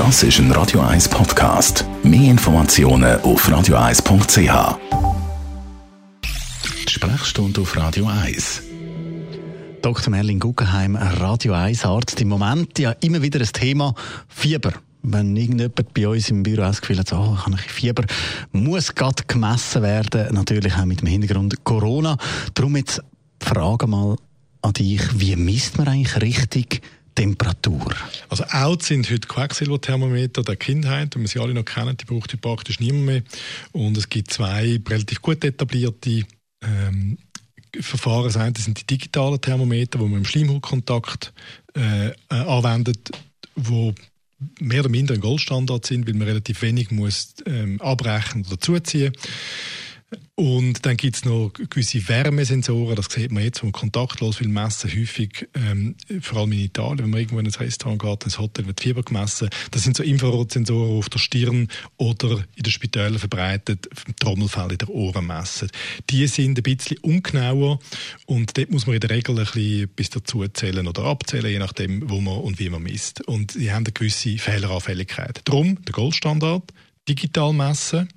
Das ist ein Radio 1 Podcast. Mehr Informationen auf radio1.ch. Sprechstunde auf Radio 1. Dr. Merlin Guggenheim, Radio 1 Arzt. Im Moment ja immer wieder ein Thema Fieber. Wenn irgendjemand bei uns im Büro das Gefühl hat, oh, ich habe ein Fieber, muss gerade gemessen werden. Natürlich auch mit dem Hintergrund Corona. Darum jetzt die Frage mal an dich, wie misst man eigentlich richtig Temperatur? Also out sind heute Quecksilberthermometer der Kindheit, und wir sie alle noch kennen, die braucht heute praktisch niemand mehr. Und es gibt zwei relativ gut etablierte ähm, Verfahren. Das eine sind die digitalen Thermometer, wo man im Schleimhautkontakt äh, äh, anwendet, wo mehr oder minder ein Goldstandard sind, weil man relativ wenig muss ähm, abbrechen oder zuziehen muss. Und dann gibt es noch gewisse Wärmesensoren, das sieht man jetzt, wo man kontaktlos will messen, häufig, ähm, vor allem in Italien, wenn man irgendwo in ein Restaurant geht, ins Hotel wird Fieber gemessen. Das sind so Infrarotsensoren auf der Stirn oder in den Spitälern verbreitet, Trommelfell in den Ohren messen. Die sind ein bisschen ungenauer und dort muss man in der Regel ein bisschen bis dazu zählen oder abzählen, je nachdem, wo man und wie man misst. Und sie haben eine gewisse Fehleranfälligkeit. Darum der Goldstandard, digital messen,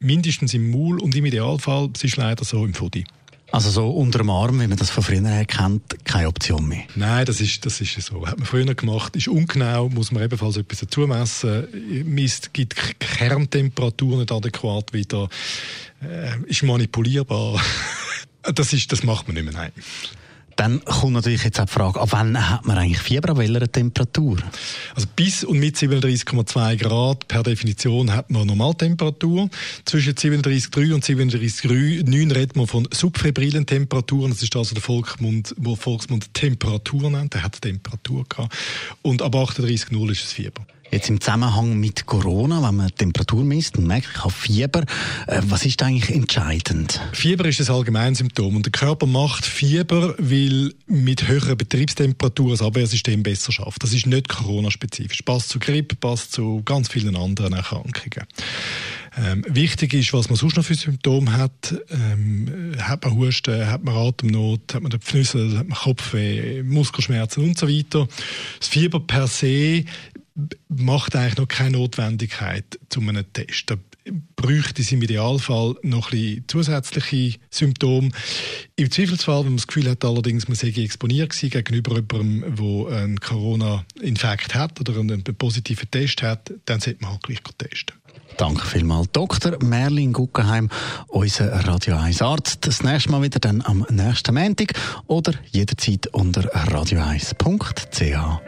mindestens im Maul und im Idealfall, es ist leider so im Fudi. Also so unter dem Arm, wie man das von früher her kennt, keine Option mehr? Nein, das ist, das ist so. Hat man früher gemacht, ist ungenau, muss man ebenfalls etwas dazu messen. Misst, gibt Kerntemperatur nicht adäquat wieder, äh, ist manipulierbar. das, ist, das macht man nicht mehr, nein. Dann kommt natürlich jetzt auch die Frage, ab wann hat man eigentlich Fieber, an welcher Temperatur? Also bis und mit 37,2 Grad per Definition hat man Normaltemperatur. Zwischen 37,3 und 37,9 redet man von subfebrilen Temperaturen. Das ist also der Volksmund, wo Volksmund Temperatur nennt. Der hat Temperatur gehabt. Und ab 38,0 ist es Fieber. Jetzt im Zusammenhang mit Corona, wenn man Temperatur misst und merkt, ich habe Fieber, äh, was ist eigentlich entscheidend? Fieber ist ein Allgemeinsymptom und der Körper macht Fieber, weil mit höheren Betriebstemperaturen das Abwehrsystem besser schafft. Das ist nicht Corona-spezifisch. Passt zu Grippe, passt zu ganz vielen anderen Erkrankungen. Ähm, wichtig ist, was man sonst noch für Symptome hat. Ähm, hat man Husten, hat man Atemnot, hat man Pfnüsse, hat man Kopfweh, Muskelschmerzen und so weiter. Das Fieber per se macht eigentlich noch keine Notwendigkeit zu einem Test. Da bräuchte es im Idealfall noch ein bisschen zusätzliche Symptome. Im Zweifelsfall, wenn man das Gefühl hat, allerdings, man sei exponiert gewesen gegenüber jemandem, der einen Corona-Infekt hat oder einen positiven Test hat, dann sollte man halt gleich testen. Danke vielmals, Dr. Merlin Guggenheim, unser Radio 1 Arzt. Das nächste Mal wieder dann am nächsten Montag oder jederzeit unter radio1.ch.